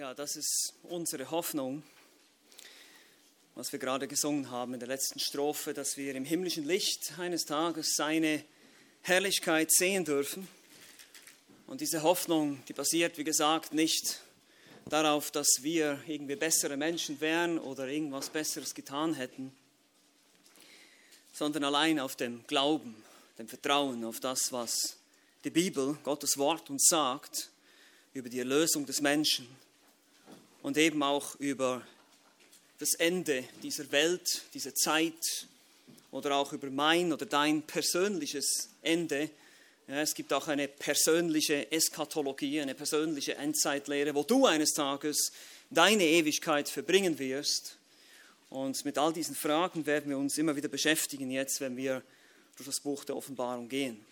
Ja, das ist unsere Hoffnung, was wir gerade gesungen haben in der letzten Strophe, dass wir im himmlischen Licht eines Tages seine Herrlichkeit sehen dürfen. Und diese Hoffnung, die basiert, wie gesagt, nicht darauf, dass wir irgendwie bessere Menschen wären oder irgendwas Besseres getan hätten, sondern allein auf dem Glauben, dem Vertrauen auf das, was die Bibel, Gottes Wort uns sagt über die Erlösung des Menschen und eben auch über das Ende dieser Welt, dieser Zeit oder auch über mein oder dein persönliches Ende. Ja, es gibt auch eine persönliche Eschatologie, eine persönliche Endzeitlehre, wo du eines Tages deine Ewigkeit verbringen wirst. Und mit all diesen Fragen werden wir uns immer wieder beschäftigen, jetzt, wenn wir durch das Buch der Offenbarung gehen.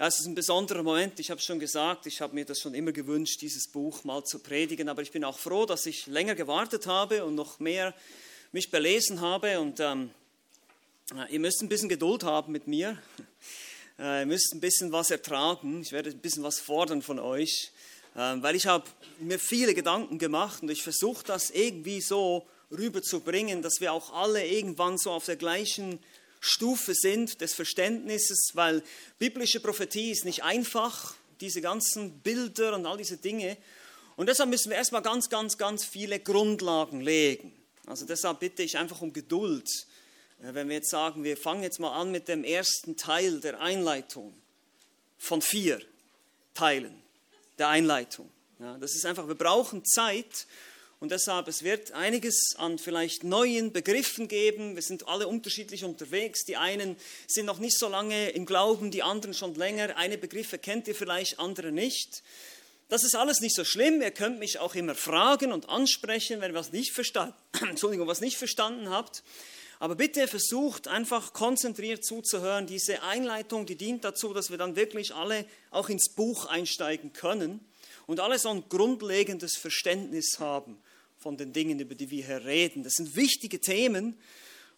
Ja, es ist ein besonderer Moment, ich habe schon gesagt, ich habe mir das schon immer gewünscht, dieses Buch mal zu predigen, aber ich bin auch froh, dass ich länger gewartet habe und noch mehr mich belesen habe. Und ähm, ihr müsst ein bisschen Geduld haben mit mir, äh, ihr müsst ein bisschen was ertragen, ich werde ein bisschen was fordern von euch, äh, weil ich habe mir viele Gedanken gemacht und ich versuche das irgendwie so rüberzubringen, dass wir auch alle irgendwann so auf der gleichen Stufe sind des Verständnisses, weil biblische Prophetie ist nicht einfach, diese ganzen Bilder und all diese Dinge. Und deshalb müssen wir erstmal ganz, ganz, ganz viele Grundlagen legen. Also deshalb bitte ich einfach um Geduld. Äh, wenn wir jetzt sagen, wir fangen jetzt mal an mit dem ersten Teil der Einleitung von vier Teilen der Einleitung. Ja, das ist einfach, wir brauchen Zeit, und deshalb, es wird einiges an vielleicht neuen Begriffen geben. Wir sind alle unterschiedlich unterwegs. Die einen sind noch nicht so lange im Glauben, die anderen schon länger. Eine Begriffe kennt ihr vielleicht, andere nicht. Das ist alles nicht so schlimm. Ihr könnt mich auch immer fragen und ansprechen, wenn ihr was nicht verstanden, Entschuldigung, was nicht verstanden habt. Aber bitte versucht einfach konzentriert zuzuhören. Diese Einleitung, die dient dazu, dass wir dann wirklich alle auch ins Buch einsteigen können und alle so ein grundlegendes Verständnis haben von den Dingen, über die wir hier reden. Das sind wichtige Themen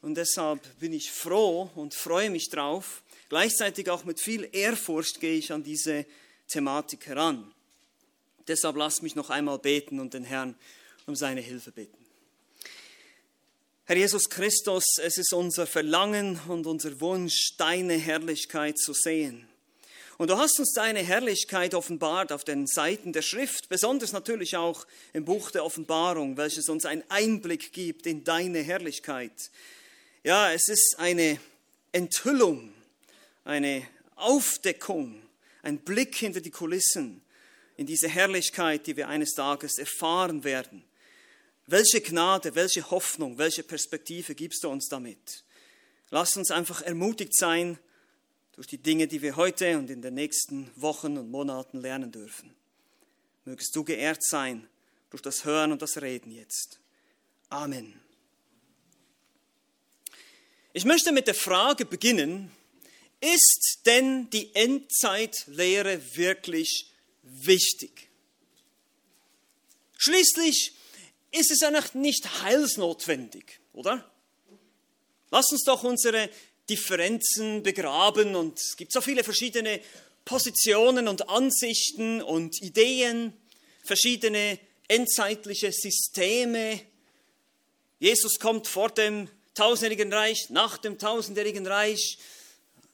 und deshalb bin ich froh und freue mich drauf. Gleichzeitig auch mit viel Ehrfurcht gehe ich an diese Thematik heran. Deshalb lasst mich noch einmal beten und den Herrn um seine Hilfe bitten. Herr Jesus Christus, es ist unser Verlangen und unser Wunsch, deine Herrlichkeit zu sehen. Und du hast uns deine Herrlichkeit offenbart auf den Seiten der Schrift, besonders natürlich auch im Buch der Offenbarung, welches uns einen Einblick gibt in deine Herrlichkeit. Ja, es ist eine Enthüllung, eine Aufdeckung, ein Blick hinter die Kulissen in diese Herrlichkeit, die wir eines Tages erfahren werden. Welche Gnade, welche Hoffnung, welche Perspektive gibst du uns damit? Lass uns einfach ermutigt sein, durch die Dinge, die wir heute und in den nächsten Wochen und Monaten lernen dürfen. Mögest du geehrt sein durch das Hören und das Reden jetzt. Amen. Ich möchte mit der Frage beginnen, ist denn die Endzeitlehre wirklich wichtig? Schließlich ist es ja nicht heilsnotwendig, oder? Lass uns doch unsere Differenzen begraben und es gibt so viele verschiedene Positionen und Ansichten und Ideen, verschiedene endzeitliche Systeme. Jesus kommt vor dem tausendjährigen Reich, nach dem tausendjährigen Reich,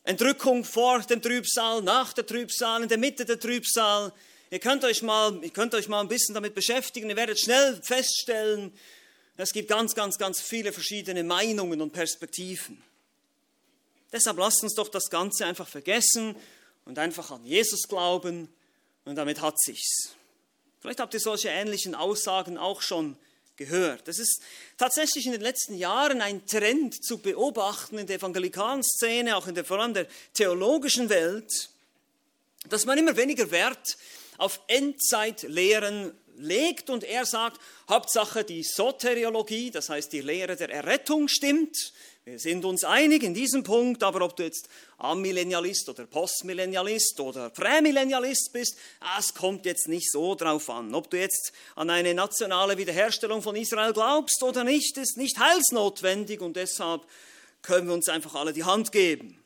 Entrückung vor dem Trübsal, nach der Trübsal, in der Mitte der Trübsal. Ihr könnt euch mal, ihr könnt euch mal ein bisschen damit beschäftigen, ihr werdet schnell feststellen, es gibt ganz, ganz, ganz viele verschiedene Meinungen und Perspektiven. Deshalb lasst uns doch das Ganze einfach vergessen und einfach an Jesus glauben und damit hat sich's. Vielleicht habt ihr solche ähnlichen Aussagen auch schon gehört. Es ist tatsächlich in den letzten Jahren ein Trend zu beobachten in der evangelikalen Szene, auch in der vor allem der theologischen Welt, dass man immer weniger Wert auf Endzeitlehren legt und er sagt, Hauptsache die Soteriologie, das heißt die Lehre der Errettung stimmt, wir sind uns einig in diesem Punkt, aber ob du jetzt Amillennialist oder Postmillennialist oder Prämillennialist bist, es kommt jetzt nicht so drauf an. Ob du jetzt an eine nationale Wiederherstellung von Israel glaubst oder nicht, ist nicht heilsnotwendig und deshalb können wir uns einfach alle die Hand geben.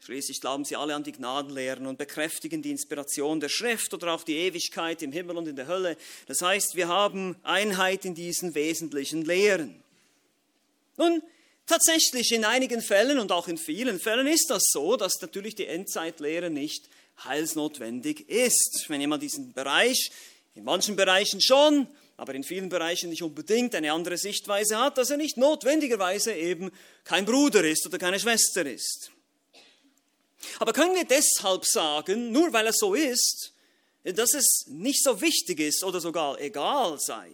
Schließlich glauben sie alle an die Gnadenlehren und bekräftigen die Inspiration der Schrift oder auch die Ewigkeit im Himmel und in der Hölle. Das heißt, wir haben Einheit in diesen wesentlichen Lehren. Nun, tatsächlich in einigen Fällen und auch in vielen Fällen ist das so, dass natürlich die Endzeitlehre nicht heilsnotwendig ist. Wenn jemand diesen Bereich, in manchen Bereichen schon, aber in vielen Bereichen nicht unbedingt eine andere Sichtweise hat, dass er nicht notwendigerweise eben kein Bruder ist oder keine Schwester ist. Aber können wir deshalb sagen, nur weil es so ist, dass es nicht so wichtig ist oder sogar egal sei?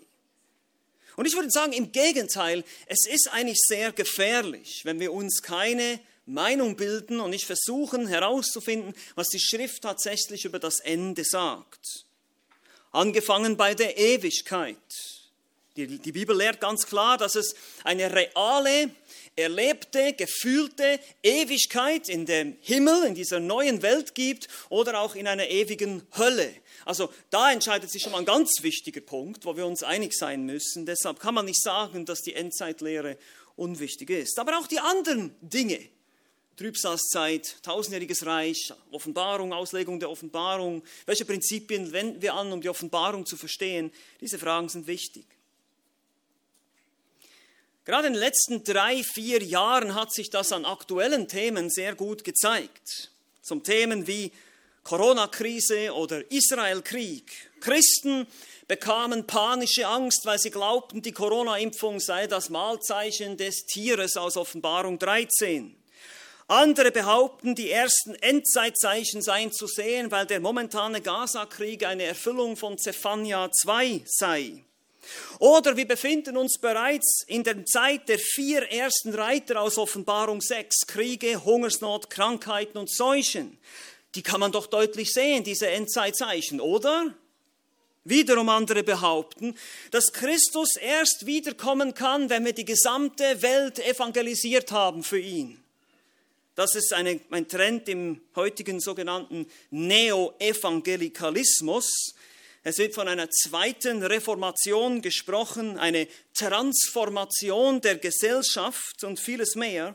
Und ich würde sagen, im Gegenteil, es ist eigentlich sehr gefährlich, wenn wir uns keine Meinung bilden und nicht versuchen herauszufinden, was die Schrift tatsächlich über das Ende sagt. Angefangen bei der Ewigkeit. Die, die Bibel lehrt ganz klar, dass es eine reale, erlebte, gefühlte Ewigkeit in dem Himmel, in dieser neuen Welt gibt oder auch in einer ewigen Hölle. Also da entscheidet sich schon mal ein ganz wichtiger Punkt, wo wir uns einig sein müssen. Deshalb kann man nicht sagen, dass die Endzeitlehre unwichtig ist. Aber auch die anderen Dinge, Trübsalzeit, tausendjähriges Reich, Offenbarung, Auslegung der Offenbarung, welche Prinzipien wenden wir an, um die Offenbarung zu verstehen, diese Fragen sind wichtig. Gerade in den letzten drei, vier Jahren hat sich das an aktuellen Themen sehr gut gezeigt. Zum Themen wie Corona-Krise oder Israel-Krieg. Christen bekamen panische Angst, weil sie glaubten, die Corona-Impfung sei das Mahlzeichen des Tieres aus Offenbarung 13. Andere behaupten, die ersten Endzeitzeichen seien zu sehen, weil der momentane Gaza-Krieg eine Erfüllung von Zephania 2 sei. Oder wir befinden uns bereits in der Zeit der vier ersten Reiter aus Offenbarung 6, Kriege, Hungersnot, Krankheiten und Seuchen. Die kann man doch deutlich sehen, diese Endzeitzeichen, oder? Wiederum andere behaupten, dass Christus erst wiederkommen kann, wenn wir die gesamte Welt evangelisiert haben für ihn. Das ist eine, ein Trend im heutigen sogenannten Neo-Evangelikalismus. Es wird von einer zweiten Reformation gesprochen, eine Transformation der Gesellschaft und vieles mehr.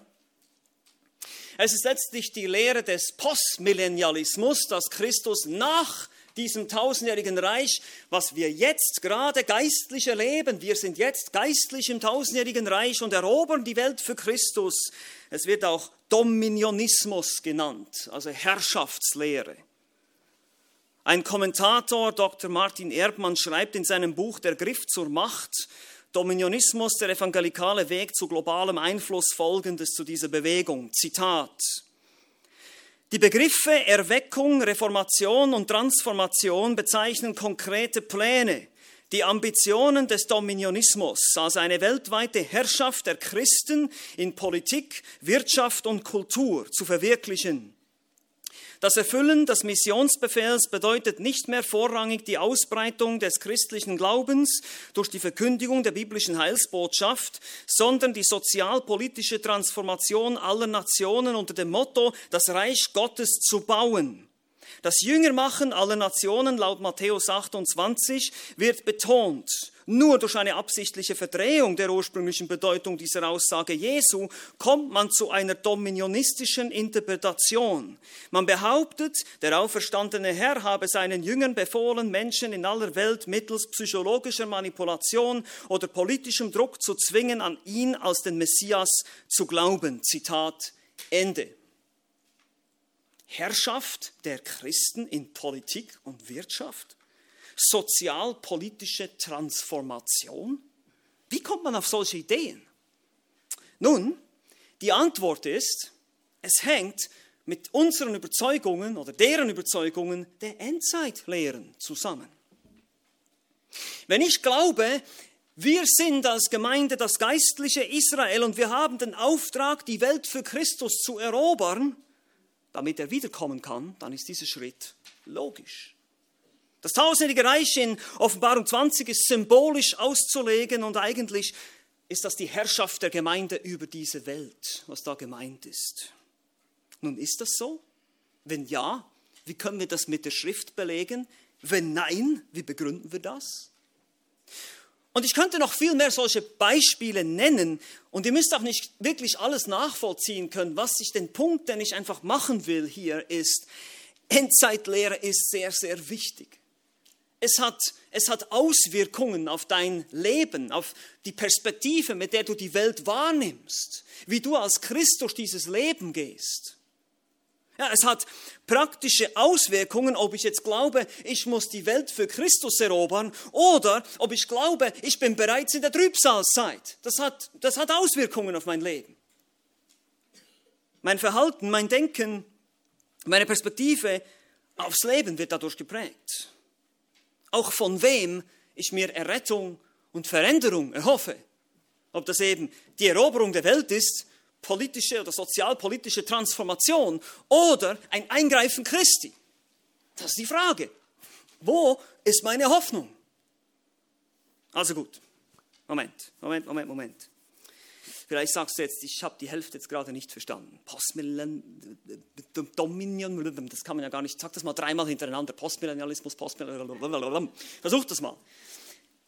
Es ist letztlich die Lehre des Postmillennialismus, dass Christus nach diesem tausendjährigen Reich, was wir jetzt gerade geistlich erleben, wir sind jetzt geistlich im tausendjährigen Reich und erobern die Welt für Christus. Es wird auch Dominionismus genannt, also Herrschaftslehre. Ein Kommentator, Dr. Martin Erdmann, schreibt in seinem Buch Der Griff zur Macht, Dominionismus, der evangelikale Weg zu globalem Einfluss, folgendes zu dieser Bewegung. Zitat. Die Begriffe Erweckung, Reformation und Transformation bezeichnen konkrete Pläne, die Ambitionen des Dominionismus als eine weltweite Herrschaft der Christen in Politik, Wirtschaft und Kultur zu verwirklichen. Das Erfüllen des Missionsbefehls bedeutet nicht mehr vorrangig die Ausbreitung des christlichen Glaubens durch die Verkündigung der biblischen Heilsbotschaft, sondern die sozialpolitische Transformation aller Nationen unter dem Motto, das Reich Gottes zu bauen. Das Jüngermachen aller Nationen laut Matthäus 28 wird betont. Nur durch eine absichtliche Verdrehung der ursprünglichen Bedeutung dieser Aussage Jesu kommt man zu einer dominionistischen Interpretation. Man behauptet, der auferstandene Herr habe seinen Jüngern befohlen, Menschen in aller Welt mittels psychologischer Manipulation oder politischem Druck zu zwingen, an ihn als den Messias zu glauben. Zitat Ende. Herrschaft der Christen in Politik und Wirtschaft? Sozialpolitische Transformation? Wie kommt man auf solche Ideen? Nun, die Antwort ist, es hängt mit unseren Überzeugungen oder deren Überzeugungen der Endzeitlehren zusammen. Wenn ich glaube, wir sind als Gemeinde das geistliche Israel und wir haben den Auftrag, die Welt für Christus zu erobern, damit er wiederkommen kann, dann ist dieser Schritt logisch. Das tausendjährige Reich in Offenbarung 20 ist symbolisch auszulegen und eigentlich ist das die Herrschaft der Gemeinde über diese Welt, was da gemeint ist. Nun ist das so? Wenn ja, wie können wir das mit der Schrift belegen? Wenn nein, wie begründen wir das? Und ich könnte noch viel mehr solche Beispiele nennen. Und ihr müsst auch nicht wirklich alles nachvollziehen können. Was ich den Punkt, den ich einfach machen will hier ist, Endzeitlehre ist sehr, sehr wichtig. Es hat, es hat Auswirkungen auf dein Leben, auf die Perspektive, mit der du die Welt wahrnimmst, wie du als Christ durch dieses Leben gehst. Ja, es hat praktische Auswirkungen, ob ich jetzt glaube, ich muss die Welt für Christus erobern oder ob ich glaube, ich bin bereits in der Trübsalzeit. Das hat, das hat Auswirkungen auf mein Leben. Mein Verhalten, mein Denken, meine Perspektive aufs Leben wird dadurch geprägt. Auch von wem ich mir Errettung und Veränderung erhoffe. Ob das eben die Eroberung der Welt ist politische oder sozialpolitische Transformation oder ein Eingreifen Christi? Das ist die Frage. Wo ist meine Hoffnung? Also gut. Moment, Moment, Moment, Moment. Vielleicht sagst du jetzt, ich habe die Hälfte jetzt gerade nicht verstanden. Postmillennium, das kann man ja gar nicht. Sag das mal dreimal hintereinander. Postmillennialismus, Postmillennialismus. Versuch das mal.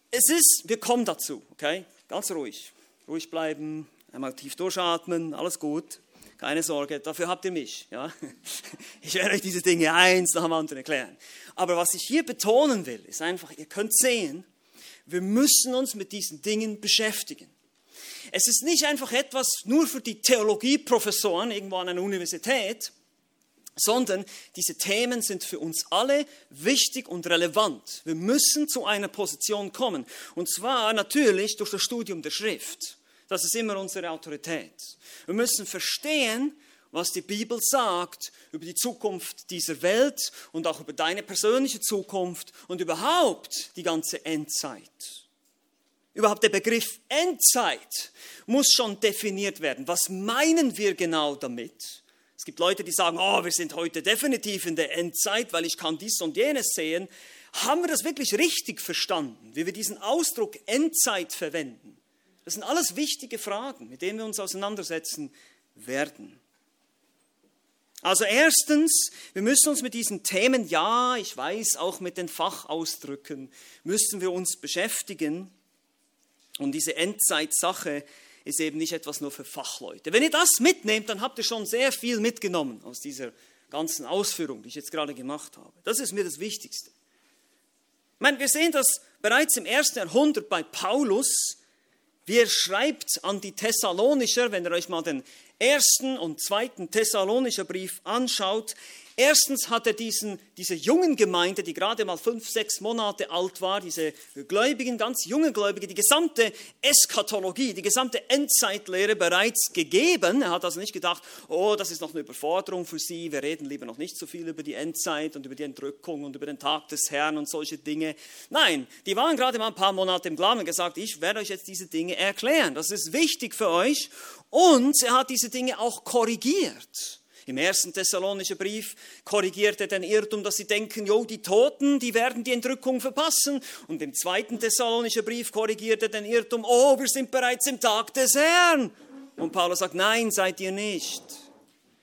Es ist, wir kommen dazu, okay? Ganz ruhig. Ruhig bleiben, Einmal tief durchatmen, alles gut. Keine Sorge, dafür habt ihr mich. Ja? Ich werde euch diese Dinge eins nach dem anderen erklären. Aber was ich hier betonen will, ist einfach, ihr könnt sehen, wir müssen uns mit diesen Dingen beschäftigen. Es ist nicht einfach etwas nur für die Theologieprofessoren irgendwo an einer Universität, sondern diese Themen sind für uns alle wichtig und relevant. Wir müssen zu einer Position kommen. Und zwar natürlich durch das Studium der Schrift. Das ist immer unsere Autorität. Wir müssen verstehen, was die Bibel sagt über die Zukunft dieser Welt und auch über deine persönliche Zukunft und überhaupt die ganze Endzeit. Überhaupt der Begriff Endzeit muss schon definiert werden. Was meinen wir genau damit? Es gibt Leute, die sagen, oh, wir sind heute definitiv in der Endzeit, weil ich kann dies und jenes sehen. Haben wir das wirklich richtig verstanden, wie wir diesen Ausdruck Endzeit verwenden? Das sind alles wichtige Fragen, mit denen wir uns auseinandersetzen werden. Also erstens, wir müssen uns mit diesen Themen, ja, ich weiß, auch mit den Fachausdrücken, müssen wir uns beschäftigen. Und diese Endzeitsache ist eben nicht etwas nur für Fachleute. Wenn ihr das mitnehmt, dann habt ihr schon sehr viel mitgenommen aus dieser ganzen Ausführung, die ich jetzt gerade gemacht habe. Das ist mir das Wichtigste. Ich meine, wir sehen das bereits im ersten Jahrhundert bei Paulus, wie er schreibt an die Thessalonischer, wenn ihr euch mal den ersten und zweiten Thessalonischer Brief anschaut, Erstens hat er diesen, diese jungen Gemeinde, die gerade mal fünf, sechs Monate alt war, diese Gläubigen, ganz junge Gläubige, die gesamte Eskatologie, die gesamte Endzeitlehre bereits gegeben. Er hat also nicht gedacht, oh, das ist noch eine Überforderung für Sie, wir reden lieber noch nicht so viel über die Endzeit und über die Entrückung und über den Tag des Herrn und solche Dinge. Nein, die waren gerade mal ein paar Monate im Glauben und gesagt, ich werde euch jetzt diese Dinge erklären. Das ist wichtig für euch. Und er hat diese Dinge auch korrigiert. Im ersten Thessalonischen Brief korrigiert er den Irrtum, dass sie denken, jo, die Toten, die werden die Entrückung verpassen. Und im zweiten Thessalonischen Brief korrigiert er den Irrtum, oh, wir sind bereits im Tag des Herrn. Und Paulus sagt, nein, seid ihr nicht.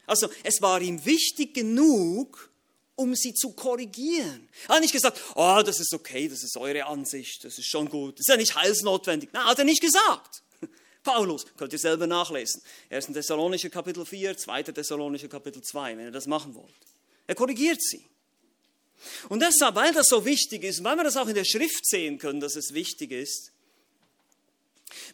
Also es war ihm wichtig genug, um sie zu korrigieren. Er hat nicht gesagt, oh, das ist okay, das ist eure Ansicht, das ist schon gut, das ist ja nicht heilsnotwendig. Nein, hat er nicht gesagt. Paulus, könnt ihr selber nachlesen. 1. Thessalonische Kapitel 4, 2. Thessalonische Kapitel 2, wenn ihr das machen wollt. Er korrigiert sie. Und deshalb, weil das so wichtig ist, weil wir das auch in der Schrift sehen können, dass es wichtig ist,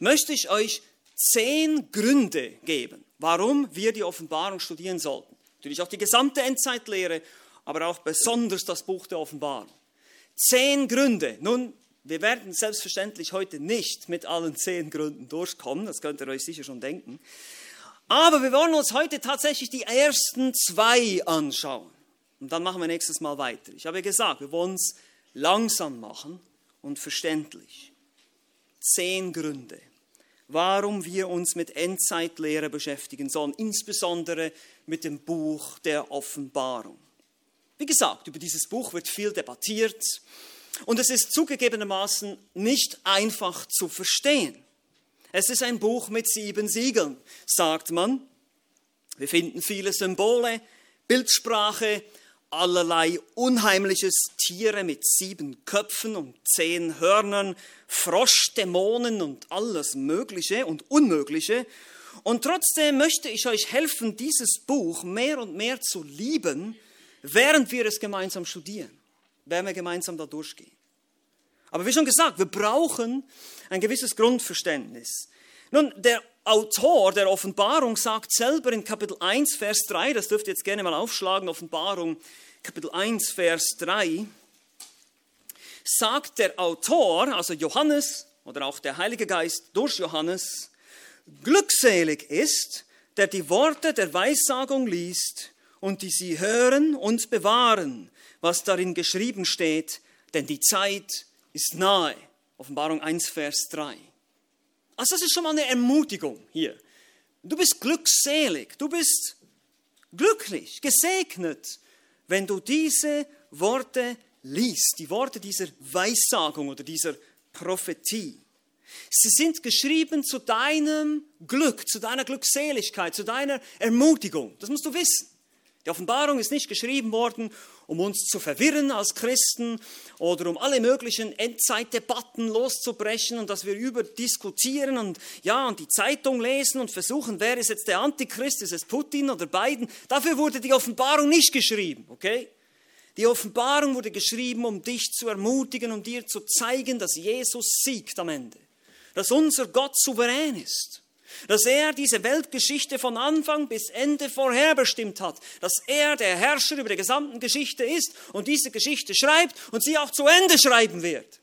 möchte ich euch zehn Gründe geben, warum wir die Offenbarung studieren sollten. Natürlich auch die gesamte Endzeitlehre, aber auch besonders das Buch der Offenbarung. Zehn Gründe. Nun, wir werden selbstverständlich heute nicht mit allen zehn Gründen durchkommen, das könnt ihr euch sicher schon denken. Aber wir wollen uns heute tatsächlich die ersten zwei anschauen. Und dann machen wir nächstes Mal weiter. Ich habe gesagt, wir wollen es langsam machen und verständlich. Zehn Gründe, warum wir uns mit Endzeitlehre beschäftigen sollen, insbesondere mit dem Buch der Offenbarung. Wie gesagt, über dieses Buch wird viel debattiert. Und es ist zugegebenermaßen nicht einfach zu verstehen. Es ist ein Buch mit sieben Siegeln, sagt man. Wir finden viele Symbole, Bildsprache, allerlei unheimliches Tiere mit sieben Köpfen und zehn Hörnern, Froschdämonen und alles Mögliche und Unmögliche. Und trotzdem möchte ich euch helfen, dieses Buch mehr und mehr zu lieben, während wir es gemeinsam studieren, während wir gemeinsam da durchgehen. Aber wie schon gesagt, wir brauchen ein gewisses Grundverständnis. Nun, der Autor der Offenbarung sagt selber in Kapitel 1, Vers 3, das dürft ihr jetzt gerne mal aufschlagen, Offenbarung Kapitel 1, Vers 3, sagt der Autor, also Johannes oder auch der Heilige Geist durch Johannes, glückselig ist, der die Worte der Weissagung liest und die sie hören und bewahren, was darin geschrieben steht, denn die Zeit ist nahe. Offenbarung 1, Vers 3. Also das ist schon mal eine Ermutigung hier. Du bist glückselig, du bist glücklich, gesegnet, wenn du diese Worte liest, die Worte dieser Weissagung oder dieser Prophetie. Sie sind geschrieben zu deinem Glück, zu deiner Glückseligkeit, zu deiner Ermutigung. Das musst du wissen. Die Offenbarung ist nicht geschrieben worden, um uns zu verwirren als Christen oder um alle möglichen Endzeitdebatten loszubrechen und dass wir überdiskutieren und ja und die Zeitung lesen und versuchen, wer ist jetzt der Antichrist, ist es Putin oder Biden. Dafür wurde die Offenbarung nicht geschrieben, okay? Die Offenbarung wurde geschrieben, um dich zu ermutigen, um dir zu zeigen, dass Jesus siegt am Ende, dass unser Gott souverän ist dass er diese Weltgeschichte von Anfang bis Ende vorherbestimmt hat, dass er der Herrscher über die gesamte Geschichte ist und diese Geschichte schreibt und sie auch zu Ende schreiben wird.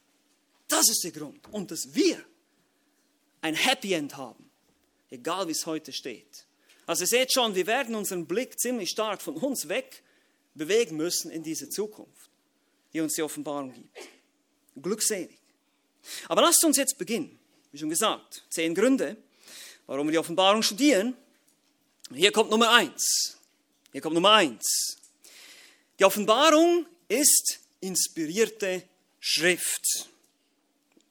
Das ist der Grund. Und dass wir ein Happy End haben, egal wie es heute steht. Also ihr seht schon, wir werden unseren Blick ziemlich stark von uns weg bewegen müssen in diese Zukunft, die uns die Offenbarung gibt. Glückselig. Aber lasst uns jetzt beginnen. Wie schon gesagt, zehn Gründe, warum wir die Offenbarung studieren. Hier kommt Nummer eins. Hier kommt Nummer eins. Die Offenbarung ist inspirierte Schrift.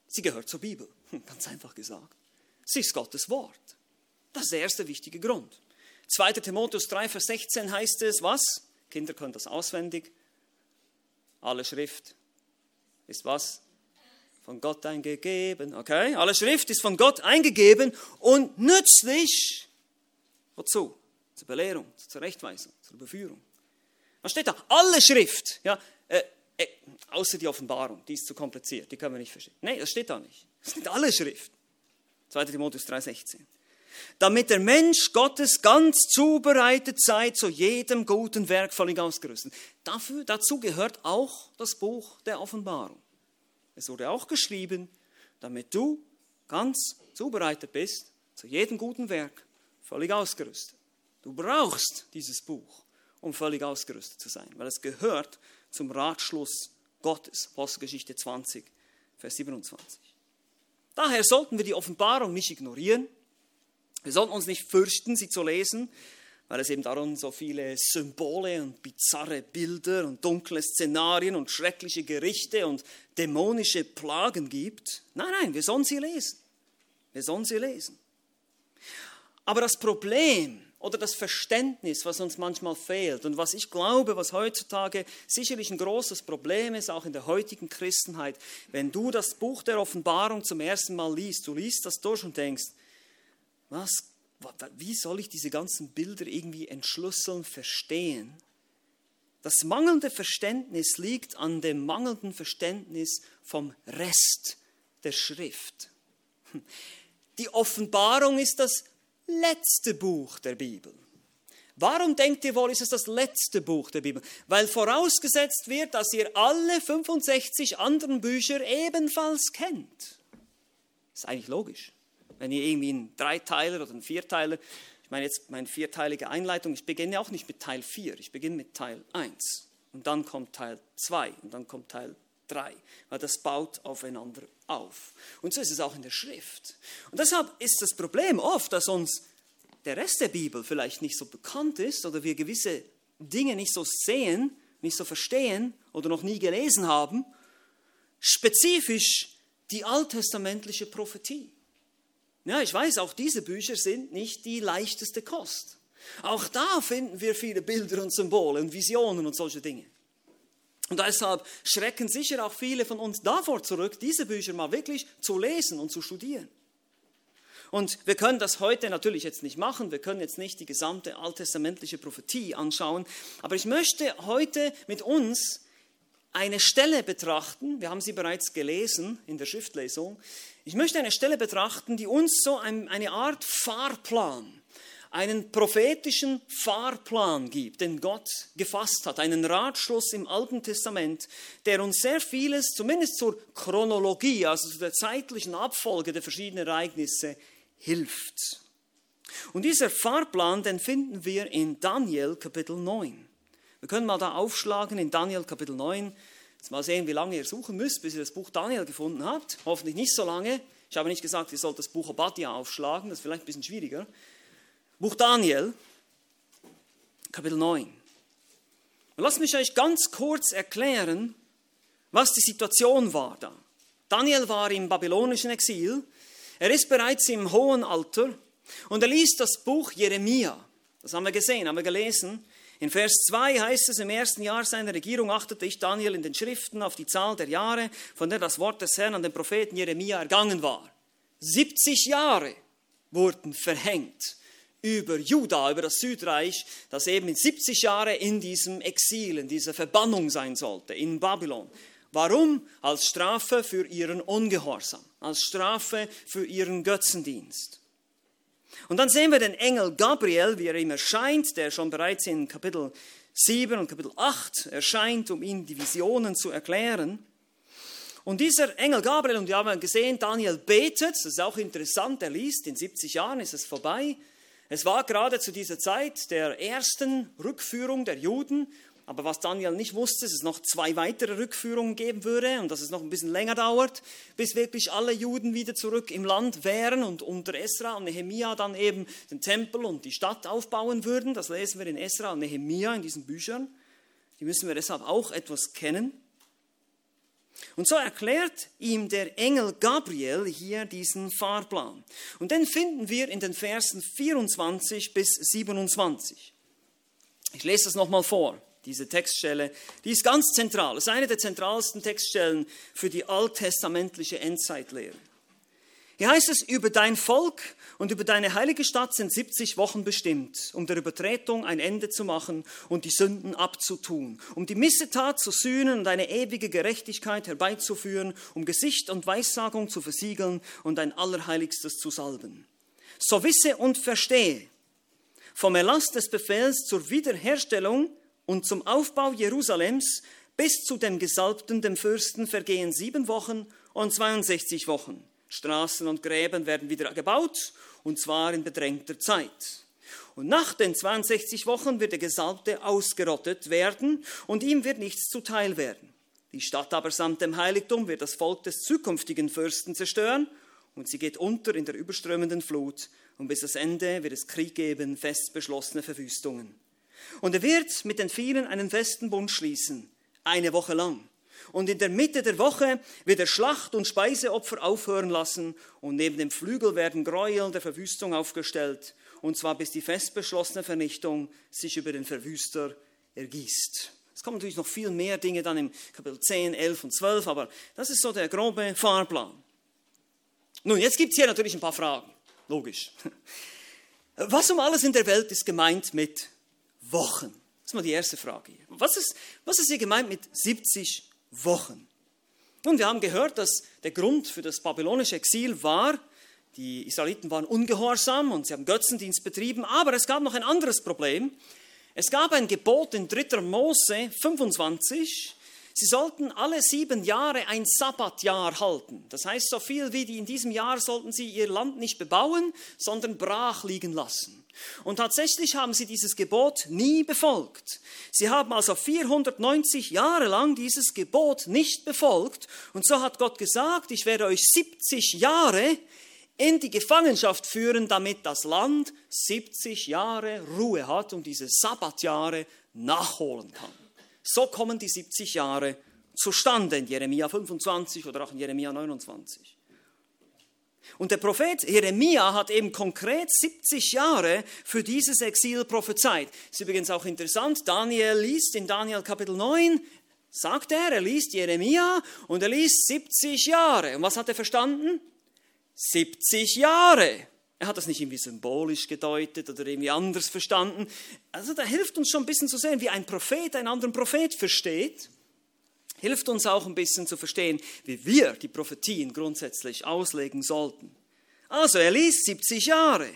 Sie gehört zur Bibel, ganz einfach gesagt. Sie ist Gottes Wort. Das ist der erste wichtige Grund. 2. Timotheus 3, Vers 16 heißt es, was? Kinder können das auswendig. Alle Schrift ist was? Von Gott eingegeben. Okay, alle Schrift ist von Gott eingegeben und nützlich. Wozu? Zur Belehrung, zur Zurechtweisung, zur Beführung. Was steht da? Alle Schrift. Ja, äh, äh, außer die Offenbarung, die ist zu kompliziert, die können wir nicht verstehen. Nein, das steht da nicht. Das sind alle Schrift. 2. Timotheus 3,16. Damit der Mensch Gottes ganz zubereitet sei, zu jedem guten Werk völlig ausgerüstet. Dafür, dazu gehört auch das Buch der Offenbarung. Es wurde auch geschrieben, damit du ganz zubereitet bist, zu jedem guten Werk, völlig ausgerüstet. Du brauchst dieses Buch, um völlig ausgerüstet zu sein, weil es gehört zum Ratschluss Gottes. Apostelgeschichte 20, Vers 27. Daher sollten wir die Offenbarung nicht ignorieren. Wir sollten uns nicht fürchten, sie zu lesen, weil es eben darum so viele Symbole und bizarre Bilder und dunkle Szenarien und schreckliche Gerichte und dämonische Plagen gibt. Nein, nein, wir sollen sie lesen. Wir sollen sie lesen. Aber das Problem oder das Verständnis, was uns manchmal fehlt und was ich glaube, was heutzutage sicherlich ein großes Problem ist, auch in der heutigen Christenheit, wenn du das Buch der Offenbarung zum ersten Mal liest, du liest das durch und denkst, was wie soll ich diese ganzen Bilder irgendwie entschlüsseln, verstehen? Das mangelnde Verständnis liegt an dem mangelnden Verständnis vom Rest der Schrift. Die Offenbarung ist das letzte Buch der Bibel. Warum denkt ihr wohl, ist es das letzte Buch der Bibel? Weil vorausgesetzt wird, dass ihr alle 65 anderen Bücher ebenfalls kennt. Ist eigentlich logisch. Wenn ihr irgendwie einen Dreiteiler oder einen Vierteiler, ich meine jetzt meine vierteilige Einleitung, ich beginne auch nicht mit Teil 4, ich beginne mit Teil 1 und dann kommt Teil 2 und dann kommt Teil 3, weil das baut aufeinander auf. Und so ist es auch in der Schrift. Und deshalb ist das Problem oft, dass uns der Rest der Bibel vielleicht nicht so bekannt ist oder wir gewisse Dinge nicht so sehen, nicht so verstehen oder noch nie gelesen haben, spezifisch die alttestamentliche Prophetie. Ja, ich weiß, auch diese Bücher sind nicht die leichteste Kost. Auch da finden wir viele Bilder und Symbole und Visionen und solche Dinge. Und deshalb schrecken sicher auch viele von uns davor zurück, diese Bücher mal wirklich zu lesen und zu studieren. Und wir können das heute natürlich jetzt nicht machen, wir können jetzt nicht die gesamte alttestamentliche Prophetie anschauen, aber ich möchte heute mit uns eine Stelle betrachten, wir haben sie bereits gelesen in der Schriftlesung, ich möchte eine Stelle betrachten, die uns so eine Art Fahrplan einen prophetischen Fahrplan gibt, den Gott gefasst hat, einen Ratschluss im Alten Testament, der uns sehr vieles, zumindest zur Chronologie, also zu der zeitlichen Abfolge der verschiedenen Ereignisse, hilft. Und dieser Fahrplan, den finden wir in Daniel Kapitel 9. Wir können mal da aufschlagen in Daniel Kapitel 9. Jetzt mal sehen, wie lange ihr suchen müsst, bis ihr das Buch Daniel gefunden habt. Hoffentlich nicht so lange. Ich habe nicht gesagt, ihr sollt das Buch Obadja aufschlagen, das ist vielleicht ein bisschen schwieriger. Buch Daniel, Kapitel 9. Lasst mich euch ganz kurz erklären, was die Situation war da. Daniel war im babylonischen Exil. Er ist bereits im hohen Alter und er liest das Buch Jeremia. Das haben wir gesehen, haben wir gelesen. In Vers 2 heißt es, im ersten Jahr seiner Regierung achtete ich Daniel in den Schriften auf die Zahl der Jahre, von der das Wort des Herrn an den Propheten Jeremia ergangen war. 70 Jahre wurden verhängt über Juda, über das Südreich, das eben in 70 Jahre in diesem Exil, in dieser Verbannung sein sollte, in Babylon. Warum? Als Strafe für ihren Ungehorsam, als Strafe für ihren Götzendienst. Und dann sehen wir den Engel Gabriel, wie er ihm erscheint, der schon bereits in Kapitel 7 und Kapitel 8 erscheint, um ihm die Visionen zu erklären. Und dieser Engel Gabriel, und wir haben gesehen, Daniel betet, das ist auch interessant, er liest, in 70 Jahren ist es vorbei, es war gerade zu dieser Zeit der ersten Rückführung der Juden, aber was Daniel nicht wusste, ist, dass es noch zwei weitere Rückführungen geben würde und dass es noch ein bisschen länger dauert, bis wirklich alle Juden wieder zurück im Land wären und unter Esra und Nehemia dann eben den Tempel und die Stadt aufbauen würden. Das lesen wir in Esra und Nehemia in diesen Büchern. Die müssen wir deshalb auch etwas kennen. Und so erklärt ihm der Engel Gabriel hier diesen Fahrplan. Und den finden wir in den Versen 24 bis 27. Ich lese das nochmal vor, diese Textstelle. Die ist ganz zentral. Es ist eine der zentralsten Textstellen für die alttestamentliche Endzeitlehre. Hier heißt es, über dein Volk und über deine heilige Stadt sind 70 Wochen bestimmt, um der Übertretung ein Ende zu machen und die Sünden abzutun, um die Missetat zu sühnen und eine ewige Gerechtigkeit herbeizuführen, um Gesicht und Weissagung zu versiegeln und ein Allerheiligstes zu salben. So wisse und verstehe, vom Erlass des Befehls zur Wiederherstellung und zum Aufbau Jerusalems bis zu dem Gesalbten, dem Fürsten, vergehen sieben Wochen und 62 Wochen. Straßen und Gräben werden wieder gebaut, und zwar in bedrängter Zeit. Und nach den 62 Wochen wird der Gesalbte ausgerottet werden, und ihm wird nichts zuteil werden. Die Stadt aber samt dem Heiligtum wird das Volk des zukünftigen Fürsten zerstören, und sie geht unter in der überströmenden Flut, und bis das Ende wird es Krieg geben, fest beschlossene Verwüstungen. Und er wird mit den vielen einen festen Bund schließen, eine Woche lang und in der Mitte der Woche wird er Schlacht- und Speiseopfer aufhören lassen und neben dem Flügel werden Gräuel der Verwüstung aufgestellt, und zwar bis die festbeschlossene Vernichtung sich über den Verwüster ergießt. Es kommen natürlich noch viel mehr Dinge dann im Kapitel 10, 11 und 12, aber das ist so der grobe Fahrplan. Nun, jetzt gibt es hier natürlich ein paar Fragen. Logisch. Was um alles in der Welt ist gemeint mit Wochen? Das ist mal die erste Frage hier. Was ist, was ist hier gemeint mit 70 Wochen. Und wir haben gehört, dass der Grund für das babylonische Exil war, die Israeliten waren ungehorsam und sie haben Götzendienst betrieben, aber es gab noch ein anderes Problem. Es gab ein Gebot in 3. Mose 25, sie sollten alle sieben Jahre ein Sabbatjahr halten. Das heißt, so viel wie die in diesem Jahr sollten sie ihr Land nicht bebauen, sondern brach liegen lassen. Und tatsächlich haben sie dieses Gebot nie befolgt. Sie haben also 490 Jahre lang dieses Gebot nicht befolgt. Und so hat Gott gesagt, ich werde euch 70 Jahre in die Gefangenschaft führen, damit das Land 70 Jahre Ruhe hat und diese Sabbatjahre nachholen kann. So kommen die 70 Jahre zustande in Jeremia 25 oder auch in Jeremia 29. Und der Prophet Jeremia hat eben konkret 70 Jahre für dieses Exil prophezeit. Ist übrigens auch interessant, Daniel liest in Daniel Kapitel 9, sagt er, er liest Jeremia und er liest 70 Jahre. Und was hat er verstanden? 70 Jahre. Er hat das nicht irgendwie symbolisch gedeutet oder irgendwie anders verstanden. Also da hilft uns schon ein bisschen zu sehen, wie ein Prophet einen anderen Prophet versteht. Hilft uns auch ein bisschen zu verstehen, wie wir die Prophetien grundsätzlich auslegen sollten. Also er liest 70 Jahre,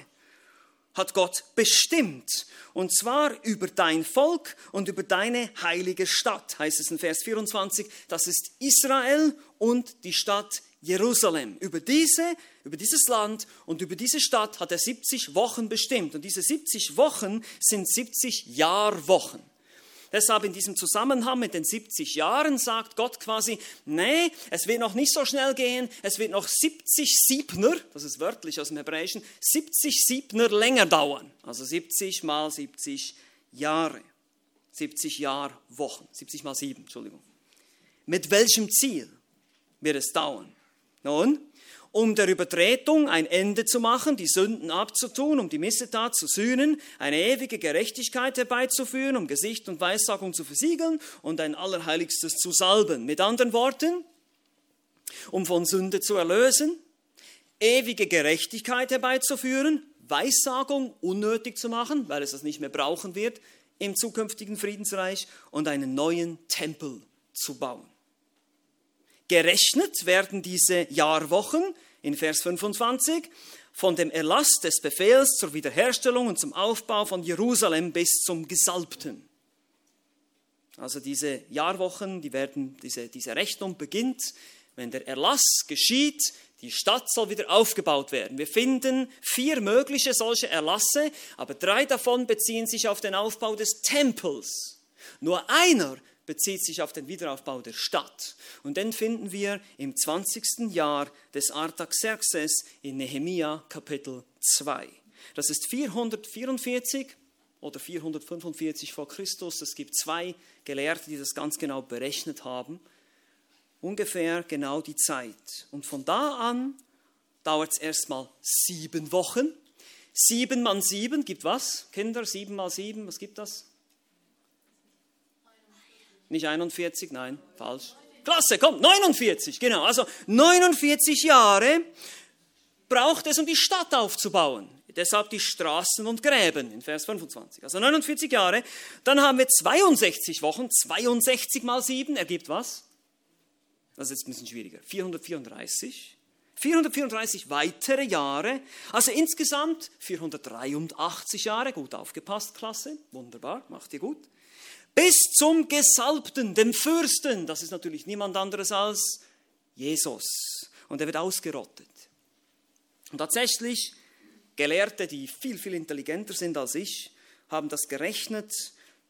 hat Gott bestimmt, und zwar über dein Volk und über deine heilige Stadt, heißt es in Vers 24, das ist Israel und die Stadt Jerusalem. Über diese, über dieses Land und über diese Stadt hat er 70 Wochen bestimmt. Und diese 70 Wochen sind 70 Jahrwochen. Deshalb in diesem Zusammenhang mit den 70 Jahren sagt Gott quasi, nee, es wird noch nicht so schnell gehen, es wird noch 70 Siebner, das ist wörtlich aus dem Hebräischen, 70 Siebner länger dauern. Also 70 mal 70 Jahre. 70 Jahrwochen, 70 mal 7, Entschuldigung. Mit welchem Ziel wird es dauern? Nun, um der Übertretung ein Ende zu machen, die Sünden abzutun, um die Missetat zu sühnen, eine ewige Gerechtigkeit herbeizuführen, um Gesicht und Weissagung zu versiegeln und ein Allerheiligstes zu salben. Mit anderen Worten, um von Sünde zu erlösen, ewige Gerechtigkeit herbeizuführen, Weissagung unnötig zu machen, weil es das nicht mehr brauchen wird im zukünftigen Friedensreich und einen neuen Tempel zu bauen. Gerechnet werden diese Jahrwochen in Vers 25 von dem Erlass des Befehls zur Wiederherstellung und zum Aufbau von Jerusalem bis zum Gesalbten. Also diese Jahrwochen, die werden, diese, diese Rechnung beginnt, wenn der Erlass geschieht, die Stadt soll wieder aufgebaut werden. Wir finden vier mögliche solche Erlasse, aber drei davon beziehen sich auf den Aufbau des Tempels. Nur einer bezieht sich auf den Wiederaufbau der Stadt. Und den finden wir im 20. Jahr des Artaxerxes in Nehemia Kapitel 2. Das ist 444 oder 445 vor Christus. Es gibt zwei Gelehrte, die das ganz genau berechnet haben. Ungefähr genau die Zeit. Und von da an dauert es erstmal sieben Wochen. Sieben mal sieben gibt was? Kinder, sieben mal sieben, was gibt das? Nicht 41, nein, falsch. Klasse, kommt, 49, genau. Also 49 Jahre braucht es, um die Stadt aufzubauen. Deshalb die Straßen und Gräben in Vers 25. Also 49 Jahre. Dann haben wir 62 Wochen. 62 mal 7 ergibt was? Das ist jetzt ein bisschen schwieriger. 434. 434 weitere Jahre. Also insgesamt 483 Jahre. Gut aufgepasst, Klasse. Wunderbar, macht ihr gut bis zum Gesalbten, dem Fürsten. Das ist natürlich niemand anderes als Jesus. Und er wird ausgerottet. Und tatsächlich, Gelehrte, die viel, viel intelligenter sind als ich, haben das gerechnet.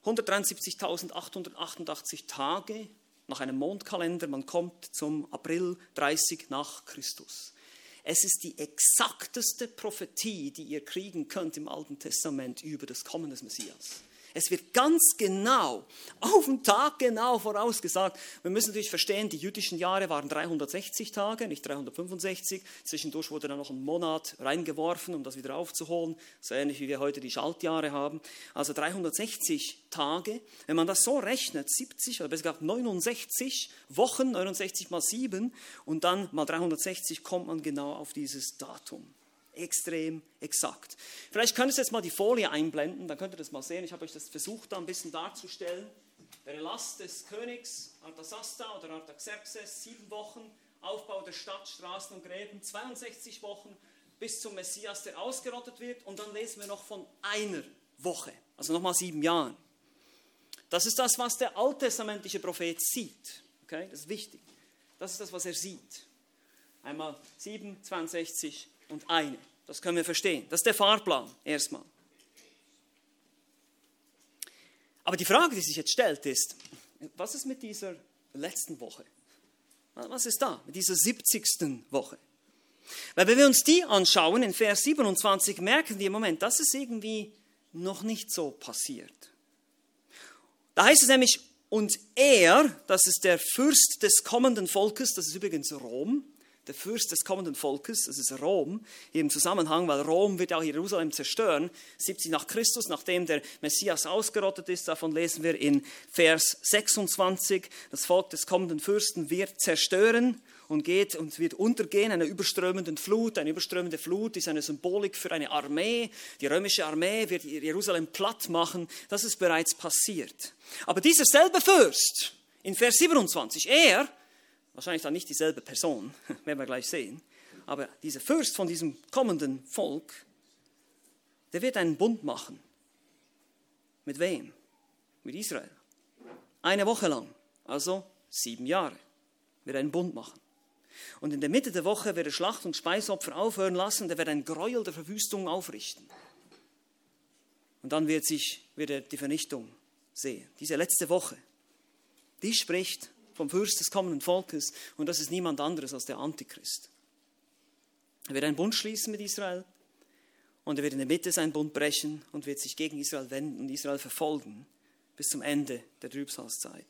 173.888 Tage nach einem Mondkalender. Man kommt zum April 30 nach Christus. Es ist die exakteste Prophetie, die ihr kriegen könnt im Alten Testament über das Kommen des Messias. Es wird ganz genau, auf den Tag genau vorausgesagt. Wir müssen natürlich verstehen, die jüdischen Jahre waren 360 Tage, nicht 365. Zwischendurch wurde dann noch ein Monat reingeworfen, um das wieder aufzuholen. So ähnlich wie wir heute die Schaltjahre haben. Also 360 Tage. Wenn man das so rechnet, 70 oder besser gesagt 69 Wochen, 69 mal 7 und dann mal 360, kommt man genau auf dieses Datum extrem exakt. Vielleicht könntest du jetzt mal die Folie einblenden, dann könnt ihr das mal sehen. Ich habe euch das versucht, da ein bisschen darzustellen. Der Erlass des Königs Artasasta oder Artaxerxes, sieben Wochen, Aufbau der Stadt, Straßen und Gräben, 62 Wochen bis zum Messias, der ausgerottet wird. Und dann lesen wir noch von einer Woche, also nochmal sieben Jahren. Das ist das, was der alttestamentliche Prophet sieht. Okay, das ist wichtig. Das ist das, was er sieht. Einmal 7, 62 und eine. Das können wir verstehen. Das ist der Fahrplan erstmal. Aber die Frage, die sich jetzt stellt, ist, was ist mit dieser letzten Woche? Was ist da mit dieser 70. Woche? Weil wenn wir uns die anschauen, in Vers 27, merken wir im Moment, das ist irgendwie noch nicht so passiert. Da heißt es nämlich, und er, das ist der Fürst des kommenden Volkes, das ist übrigens Rom, der Fürst des kommenden Volkes, das ist Rom, hier im Zusammenhang, weil Rom wird auch Jerusalem zerstören, 70 nach Christus, nachdem der Messias ausgerottet ist, davon lesen wir in Vers 26, das Volk des kommenden Fürsten wird zerstören und geht und wird untergehen einer überströmenden Flut. Eine überströmende Flut ist eine Symbolik für eine Armee. Die römische Armee wird Jerusalem platt machen. Das ist bereits passiert. Aber dieser selbe Fürst in Vers 27, er, wahrscheinlich dann nicht dieselbe Person, werden wir gleich sehen, aber dieser Fürst von diesem kommenden Volk, der wird einen Bund machen. Mit wem? Mit Israel. Eine Woche lang, also sieben Jahre, wird einen Bund machen. Und in der Mitte der Woche wird er Schlacht- und Speisopfer aufhören lassen und er wird ein Gräuel der Verwüstung aufrichten. Und dann wird, sich, wird er die Vernichtung sehen. Diese letzte Woche, die spricht vom Fürst des kommenden Volkes und das ist niemand anderes als der Antichrist. Er wird einen Bund schließen mit Israel und er wird in der Mitte seinen Bund brechen und wird sich gegen Israel wenden und Israel verfolgen bis zum Ende der Trübsalzeit.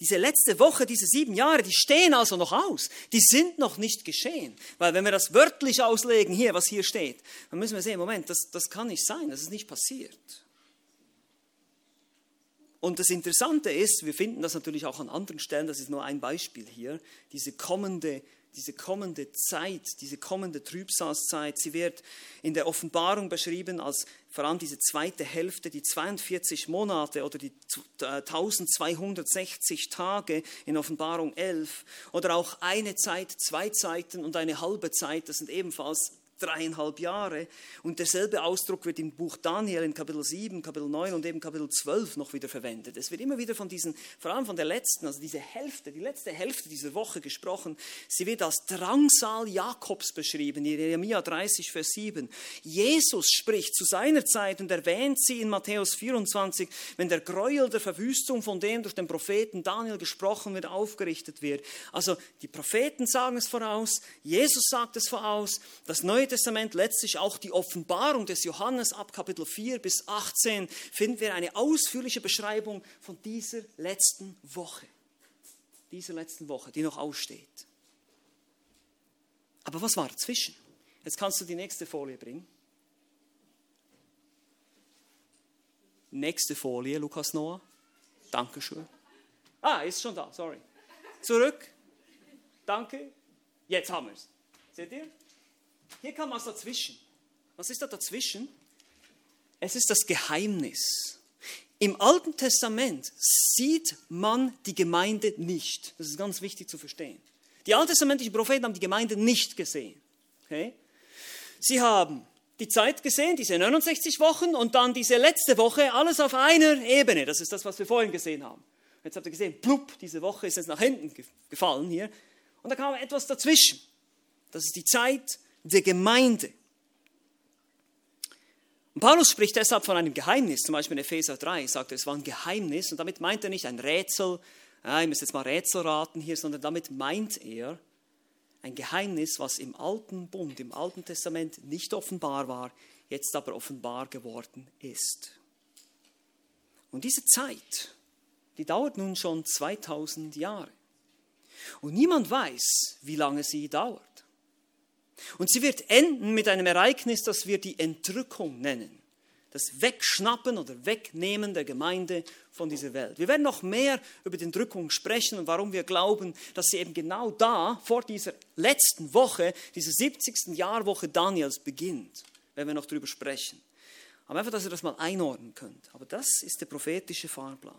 Diese letzte Woche, diese sieben Jahre, die stehen also noch aus. Die sind noch nicht geschehen. Weil wenn wir das wörtlich auslegen, hier, was hier steht, dann müssen wir sehen, Moment, das, das kann nicht sein, das ist nicht passiert. Und das Interessante ist, wir finden das natürlich auch an anderen Stellen, das ist nur ein Beispiel hier, diese kommende diese kommende Zeit, diese kommende Trübsalzeit, sie wird in der Offenbarung beschrieben als vor allem diese zweite Hälfte, die 42 Monate oder die 1260 äh, Tage in Offenbarung 11 oder auch eine Zeit, zwei Zeiten und eine halbe Zeit, das sind ebenfalls dreieinhalb Jahre. Und derselbe Ausdruck wird im Buch Daniel in Kapitel 7, Kapitel 9 und eben Kapitel 12 noch wieder verwendet. Es wird immer wieder von diesen, vor allem von der letzten, also diese Hälfte, die letzte Hälfte dieser Woche gesprochen. Sie wird als Drangsal Jakobs beschrieben, in Jeremia 30, Vers 7. Jesus spricht zu seiner Zeit und erwähnt sie in Matthäus 24, wenn der Gräuel der Verwüstung, von dem durch den Propheten Daniel gesprochen wird, aufgerichtet wird. Also die Propheten sagen es voraus, Jesus sagt es voraus, das Neue Testament letztlich auch die Offenbarung des Johannes ab Kapitel 4 bis 18 finden wir eine ausführliche Beschreibung von dieser letzten Woche. Dieser letzten Woche, die noch aussteht. Aber was war dazwischen? Jetzt kannst du die nächste Folie bringen. Nächste Folie, Lukas Noah. Dankeschön. Ah, ist schon da, sorry. Zurück. Danke. Jetzt haben wir es. Seht ihr? Hier kam was dazwischen. Was ist da dazwischen? Es ist das Geheimnis. Im Alten Testament sieht man die Gemeinde nicht. Das ist ganz wichtig zu verstehen. Die alttestamentlichen Propheten haben die Gemeinde nicht gesehen. Okay? Sie haben die Zeit gesehen, diese 69 Wochen und dann diese letzte Woche, alles auf einer Ebene. Das ist das, was wir vorhin gesehen haben. Jetzt habt ihr gesehen, plupp, diese Woche ist jetzt nach hinten gefallen hier. Und da kam etwas dazwischen. Das ist die Zeit der Gemeinde. Und Paulus spricht deshalb von einem Geheimnis, zum Beispiel in Epheser 3 sagt er, es war ein Geheimnis und damit meint er nicht ein Rätsel, ja, ich muss jetzt mal Rätsel raten hier, sondern damit meint er ein Geheimnis, was im alten Bund, im alten Testament nicht offenbar war, jetzt aber offenbar geworden ist. Und diese Zeit, die dauert nun schon 2000 Jahre. Und niemand weiß, wie lange sie dauert. Und sie wird enden mit einem Ereignis, das wir die Entrückung nennen. Das Wegschnappen oder Wegnehmen der Gemeinde von dieser Welt. Wir werden noch mehr über die Entrückung sprechen und warum wir glauben, dass sie eben genau da, vor dieser letzten Woche, dieser 70. Jahrwoche Daniels beginnt. Wenn wir noch darüber sprechen. Aber einfach, dass ihr das mal einordnen könnt. Aber das ist der prophetische Fahrplan.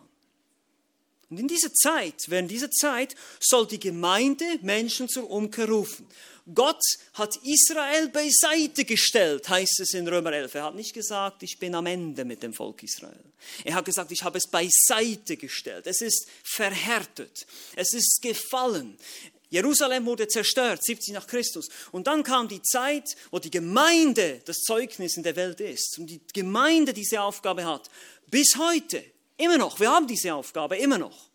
Und in dieser Zeit, während dieser Zeit, soll die Gemeinde Menschen zur Umkehr rufen. Gott hat Israel beiseite gestellt, heißt es in Römer 11. Er hat nicht gesagt, ich bin am Ende mit dem Volk Israel. Er hat gesagt, ich habe es beiseite gestellt. Es ist verhärtet. Es ist gefallen. Jerusalem wurde zerstört, 70 nach Christus. Und dann kam die Zeit, wo die Gemeinde das Zeugnis in der Welt ist und die Gemeinde diese Aufgabe hat. Bis heute. Immer noch, wir haben diese Aufgabe, immer noch.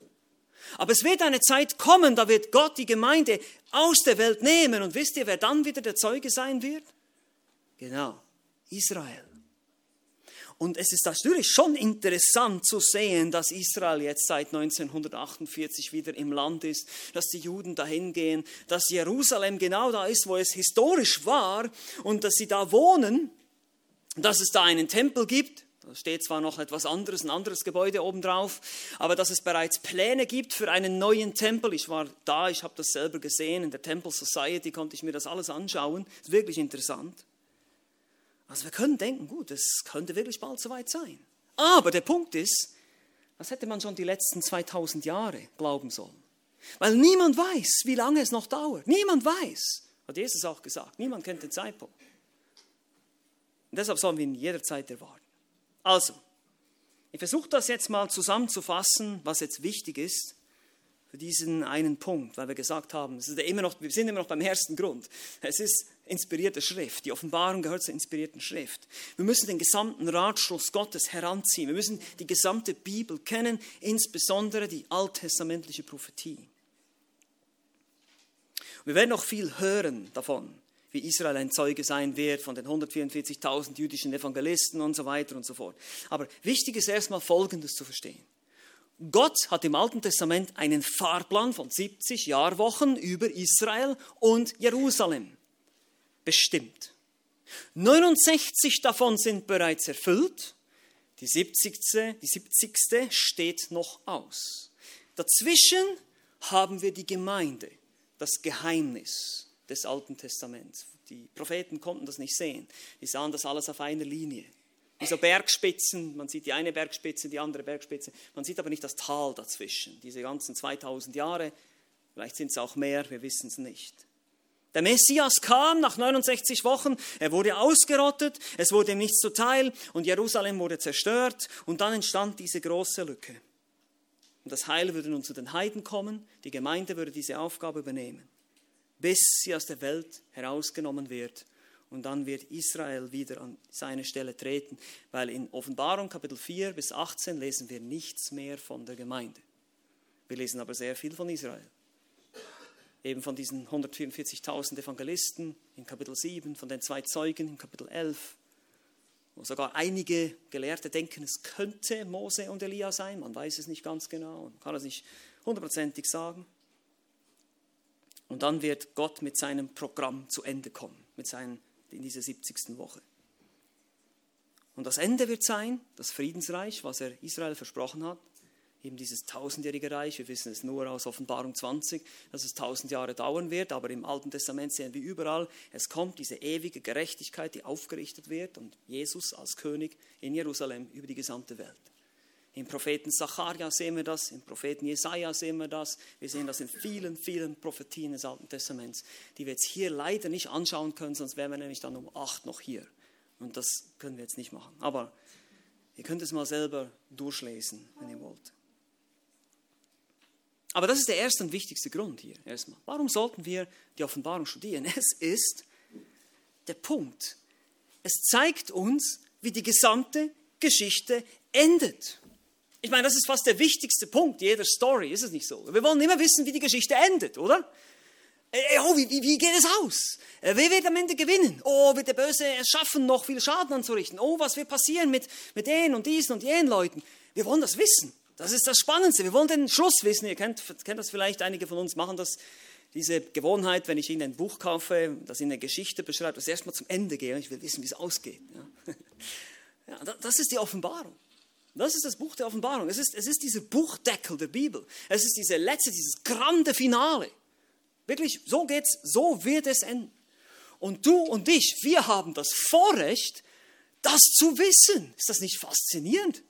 Aber es wird eine Zeit kommen, da wird Gott die Gemeinde aus der Welt nehmen. Und wisst ihr, wer dann wieder der Zeuge sein wird? Genau, Israel. Und es ist natürlich schon interessant zu sehen, dass Israel jetzt seit 1948 wieder im Land ist, dass die Juden dahin gehen, dass Jerusalem genau da ist, wo es historisch war und dass sie da wohnen, dass es da einen Tempel gibt. Da steht zwar noch etwas anderes, ein anderes Gebäude obendrauf, aber dass es bereits Pläne gibt für einen neuen Tempel. Ich war da, ich habe das selber gesehen, in der Temple Society konnte ich mir das alles anschauen. Ist wirklich interessant. Also wir können denken, gut, es könnte wirklich bald soweit sein. Aber der Punkt ist, das hätte man schon die letzten 2000 Jahre glauben sollen. Weil niemand weiß, wie lange es noch dauert. Niemand weiß. Hat Jesus auch gesagt. Niemand kennt den Zeitpunkt. Und deshalb sollen wir ihn jederzeit erwarten. Also, ich versuche das jetzt mal zusammenzufassen, was jetzt wichtig ist für diesen einen Punkt, weil wir gesagt haben, es ist immer noch, wir sind immer noch beim ersten Grund. Es ist inspirierte Schrift. Die Offenbarung gehört zur inspirierten Schrift. Wir müssen den gesamten Ratschluss Gottes heranziehen. Wir müssen die gesamte Bibel kennen, insbesondere die alttestamentliche Prophetie. Wir werden noch viel hören davon, wie Israel ein Zeuge sein wird von den 144.000 jüdischen Evangelisten und so weiter und so fort. Aber wichtig ist erstmal Folgendes zu verstehen. Gott hat im Alten Testament einen Fahrplan von 70 Jahrwochen über Israel und Jerusalem bestimmt. 69 davon sind bereits erfüllt, die 70. Die 70. steht noch aus. Dazwischen haben wir die Gemeinde, das Geheimnis des Alten Testaments. Die Propheten konnten das nicht sehen. Die sahen das alles auf einer Linie. Wie so Bergspitzen, man sieht die eine Bergspitze, die andere Bergspitze, man sieht aber nicht das Tal dazwischen. Diese ganzen 2000 Jahre, vielleicht sind es auch mehr, wir wissen es nicht. Der Messias kam nach 69 Wochen, er wurde ausgerottet, es wurde ihm nichts zuteil und Jerusalem wurde zerstört und dann entstand diese große Lücke. Und das Heil würde nun zu den Heiden kommen, die Gemeinde würde diese Aufgabe übernehmen, bis sie aus der Welt herausgenommen wird und dann wird Israel wieder an seine Stelle treten, weil in Offenbarung Kapitel 4 bis 18 lesen wir nichts mehr von der Gemeinde. Wir lesen aber sehr viel von Israel eben von diesen 144.000 Evangelisten in Kapitel 7, von den zwei Zeugen in Kapitel 11, wo sogar einige Gelehrte denken, es könnte Mose und Elia sein, man weiß es nicht ganz genau, man kann es nicht hundertprozentig sagen. Und dann wird Gott mit seinem Programm zu Ende kommen, mit seinen, in dieser 70. Woche. Und das Ende wird sein, das Friedensreich, was er Israel versprochen hat, eben dieses tausendjährige Reich. Wir wissen es nur aus Offenbarung 20, dass es tausend Jahre dauern wird, aber im Alten Testament sehen wir überall, es kommt diese ewige Gerechtigkeit, die aufgerichtet wird und Jesus als König in Jerusalem über die gesamte Welt. Im Propheten Zacharia sehen wir das, im Propheten Jesaja sehen wir das. Wir sehen das in vielen, vielen Prophetien des Alten Testaments, die wir jetzt hier leider nicht anschauen können, sonst wären wir nämlich dann um acht noch hier. Und das können wir jetzt nicht machen. Aber ihr könnt es mal selber durchlesen, wenn ihr wollt. Aber das ist der erste und wichtigste Grund hier erstmal. Warum sollten wir die Offenbarung studieren? Es ist der Punkt. Es zeigt uns, wie die gesamte Geschichte endet. Ich meine, das ist fast der wichtigste Punkt jeder Story, ist es nicht so? Wir wollen immer wissen, wie die Geschichte endet, oder? Äh, äh, oh, wie, wie, wie geht es aus? Äh, wer wird am Ende gewinnen? Oh, wird der Böse es schaffen, noch viel Schaden anzurichten? Oh, was wird passieren mit, mit denen und diesen und jenen Leuten? Wir wollen das wissen. Das ist das Spannendste. Wir wollen den Schluss wissen. Ihr kennt, kennt das vielleicht, einige von uns machen das. Diese Gewohnheit, wenn ich Ihnen ein Buch kaufe, das Ihnen eine Geschichte beschreibt, dass ich erstmal zum Ende gehe und ich will wissen, wie es ausgeht. Ja. Ja, das ist die Offenbarung. Das ist das Buch der Offenbarung. Es ist, es ist dieser Buchdeckel der Bibel. Es ist diese letzte, dieses grande Finale. Wirklich, so geht's, so wird es enden. Und du und ich, wir haben das Vorrecht, das zu wissen. Ist das nicht faszinierend?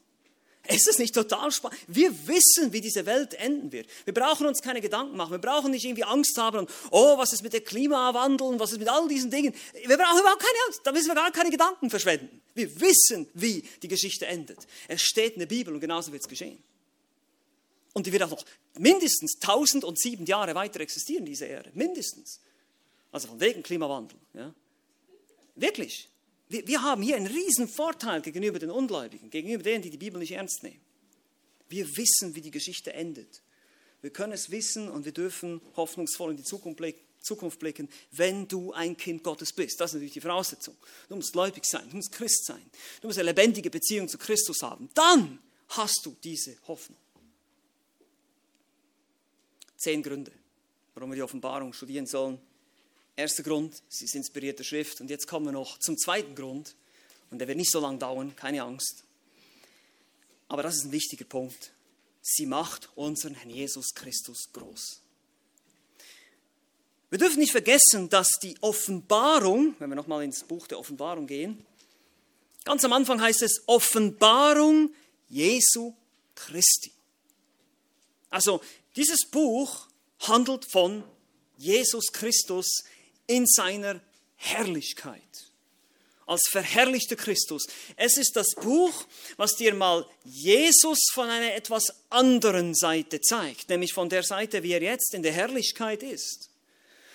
Ist es nicht total spannend? Wir wissen, wie diese Welt enden wird. Wir brauchen uns keine Gedanken machen. Wir brauchen nicht irgendwie Angst haben und, oh, was ist mit dem Klimawandel und was ist mit all diesen Dingen. Wir brauchen überhaupt keine Angst. Da müssen wir gar keine Gedanken verschwenden. Wir wissen, wie die Geschichte endet. Es steht in der Bibel und genauso wird es geschehen. Und die wird auch noch mindestens 1007 Jahre weiter existieren, diese Erde. Mindestens. Also von wegen Klimawandel. Ja. Wirklich. Wir, wir haben hier einen riesen Vorteil gegenüber den Ungläubigen, gegenüber denen, die die Bibel nicht ernst nehmen. Wir wissen, wie die Geschichte endet. Wir können es wissen und wir dürfen hoffnungsvoll in die Zukunft blicken. Zukunft blicken, wenn du ein Kind Gottes bist. Das ist natürlich die Voraussetzung. Du musst gläubig sein, du musst Christ sein, du musst eine lebendige Beziehung zu Christus haben. Dann hast du diese Hoffnung. Zehn Gründe, warum wir die Offenbarung studieren sollen. Erster Grund, sie ist inspirierte Schrift. Und jetzt kommen wir noch zum zweiten Grund. Und der wird nicht so lange dauern, keine Angst. Aber das ist ein wichtiger Punkt. Sie macht unseren Herrn Jesus Christus groß. Wir dürfen nicht vergessen, dass die Offenbarung, wenn wir nochmal ins Buch der Offenbarung gehen, ganz am Anfang heißt es Offenbarung Jesu Christi. Also dieses Buch handelt von Jesus Christus in seiner Herrlichkeit als verherrlichter Christus. Es ist das Buch, was dir mal Jesus von einer etwas anderen Seite zeigt, nämlich von der Seite, wie er jetzt in der Herrlichkeit ist.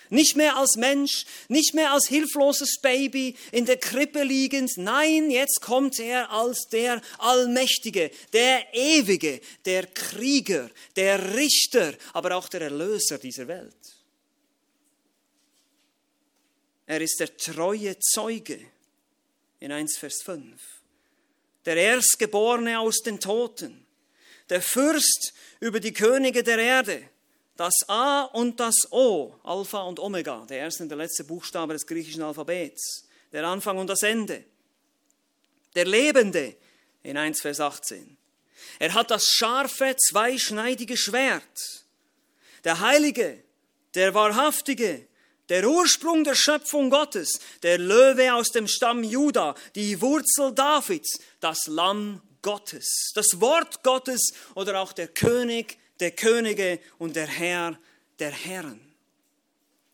Nicht mehr als Mensch, nicht mehr als hilfloses Baby in der Krippe liegend. Nein, jetzt kommt er als der Allmächtige, der Ewige, der Krieger, der Richter, aber auch der Erlöser dieser Welt. Er ist der treue Zeuge. In 1 Vers 5. Der Erstgeborene aus den Toten, der Fürst über die Könige der Erde, das A und das O, Alpha und Omega, der erste und der letzte Buchstabe des griechischen Alphabets, der Anfang und das Ende, der Lebende. In 1 Vers 18. Er hat das scharfe, zweischneidige Schwert, der Heilige, der Wahrhaftige, der Ursprung der Schöpfung Gottes, der Löwe aus dem Stamm Juda, die Wurzel Davids, das Lamm Gottes, das Wort Gottes oder auch der König der Könige und der Herr der Herren.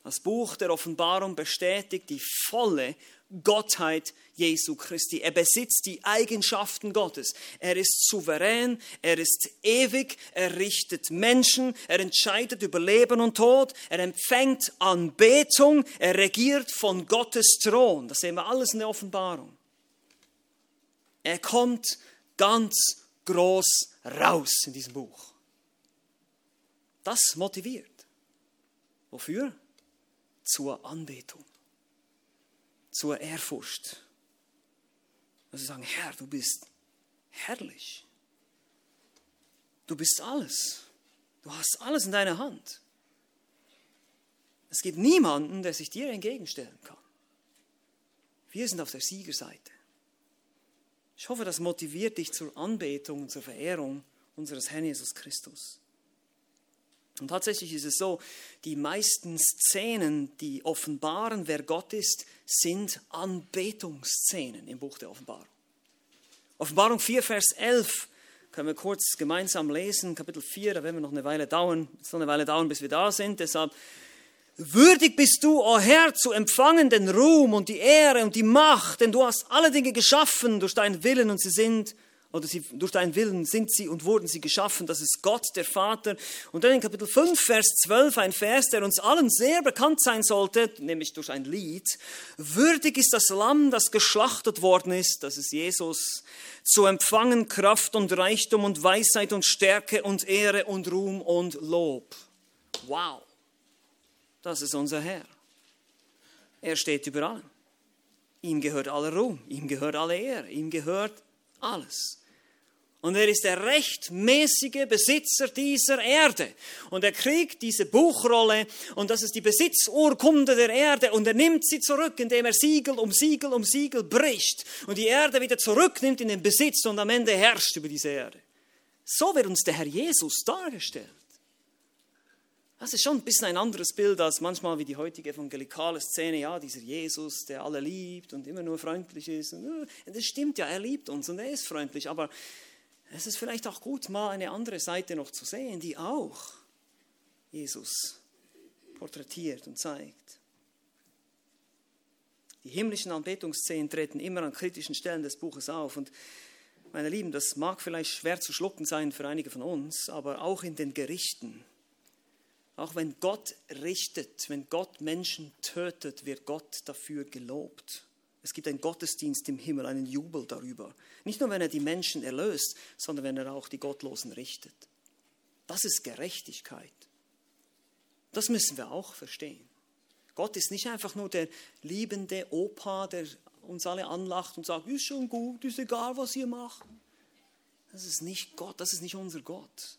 Das Buch der Offenbarung bestätigt die volle Gottheit Jesu Christi. Er besitzt die Eigenschaften Gottes. Er ist souverän, er ist ewig, er richtet Menschen, er entscheidet über Leben und Tod, er empfängt Anbetung, er regiert von Gottes Thron. Das sehen wir alles in der Offenbarung. Er kommt ganz groß raus in diesem Buch. Das motiviert. Wofür? Zur Anbetung zur Ehrfurcht. Also sagen, Herr, du bist herrlich. Du bist alles. Du hast alles in deiner Hand. Es gibt niemanden, der sich dir entgegenstellen kann. Wir sind auf der Siegerseite. Ich hoffe, das motiviert dich zur Anbetung und zur Verehrung unseres Herrn Jesus Christus. Und tatsächlich ist es so, die meisten Szenen, die offenbaren, wer Gott ist, sind Anbetungsszenen im Buch der Offenbarung. Offenbarung 4, Vers 11 können wir kurz gemeinsam lesen, Kapitel 4, da werden wir noch eine Weile dauern, es soll eine Weile dauern, bis wir da sind, deshalb Würdig bist du, o oh Herr, zu empfangen den Ruhm und die Ehre und die Macht, denn du hast alle Dinge geschaffen durch deinen Willen und sie sind oder sie, durch deinen Willen sind sie und wurden sie geschaffen. Das ist Gott, der Vater. Und dann in Kapitel 5, Vers 12, ein Vers, der uns allen sehr bekannt sein sollte, nämlich durch ein Lied. Würdig ist das Lamm, das geschlachtet worden ist, das ist Jesus, zu empfangen Kraft und Reichtum und Weisheit und Stärke und Ehre und Ruhm und Lob. Wow, das ist unser Herr. Er steht über allem. Ihm gehört aller Ruhm, ihm gehört alle Ehre, ihm gehört alles. Und er ist der rechtmäßige Besitzer dieser Erde. Und er kriegt diese Buchrolle und das ist die Besitzurkunde der Erde und er nimmt sie zurück, indem er Siegel um Siegel um Siegel bricht und die Erde wieder zurücknimmt in den Besitz und am Ende herrscht über diese Erde. So wird uns der Herr Jesus dargestellt. Das ist schon ein bisschen ein anderes Bild als manchmal wie die heutige evangelikale Szene. Ja, dieser Jesus, der alle liebt und immer nur freundlich ist. Und, äh, das stimmt ja, er liebt uns und er ist freundlich. Aber es ist vielleicht auch gut, mal eine andere Seite noch zu sehen, die auch Jesus porträtiert und zeigt. Die himmlischen Anbetungsszenen treten immer an kritischen Stellen des Buches auf. Und meine Lieben, das mag vielleicht schwer zu schlucken sein für einige von uns, aber auch in den Gerichten auch wenn Gott richtet, wenn Gott Menschen tötet, wird Gott dafür gelobt. Es gibt einen Gottesdienst im Himmel, einen Jubel darüber. Nicht nur, wenn er die Menschen erlöst, sondern wenn er auch die Gottlosen richtet. Das ist Gerechtigkeit. Das müssen wir auch verstehen. Gott ist nicht einfach nur der liebende Opa, der uns alle anlacht und sagt, ist schon gut, ist egal, was ihr macht. Das ist nicht Gott, das ist nicht unser Gott.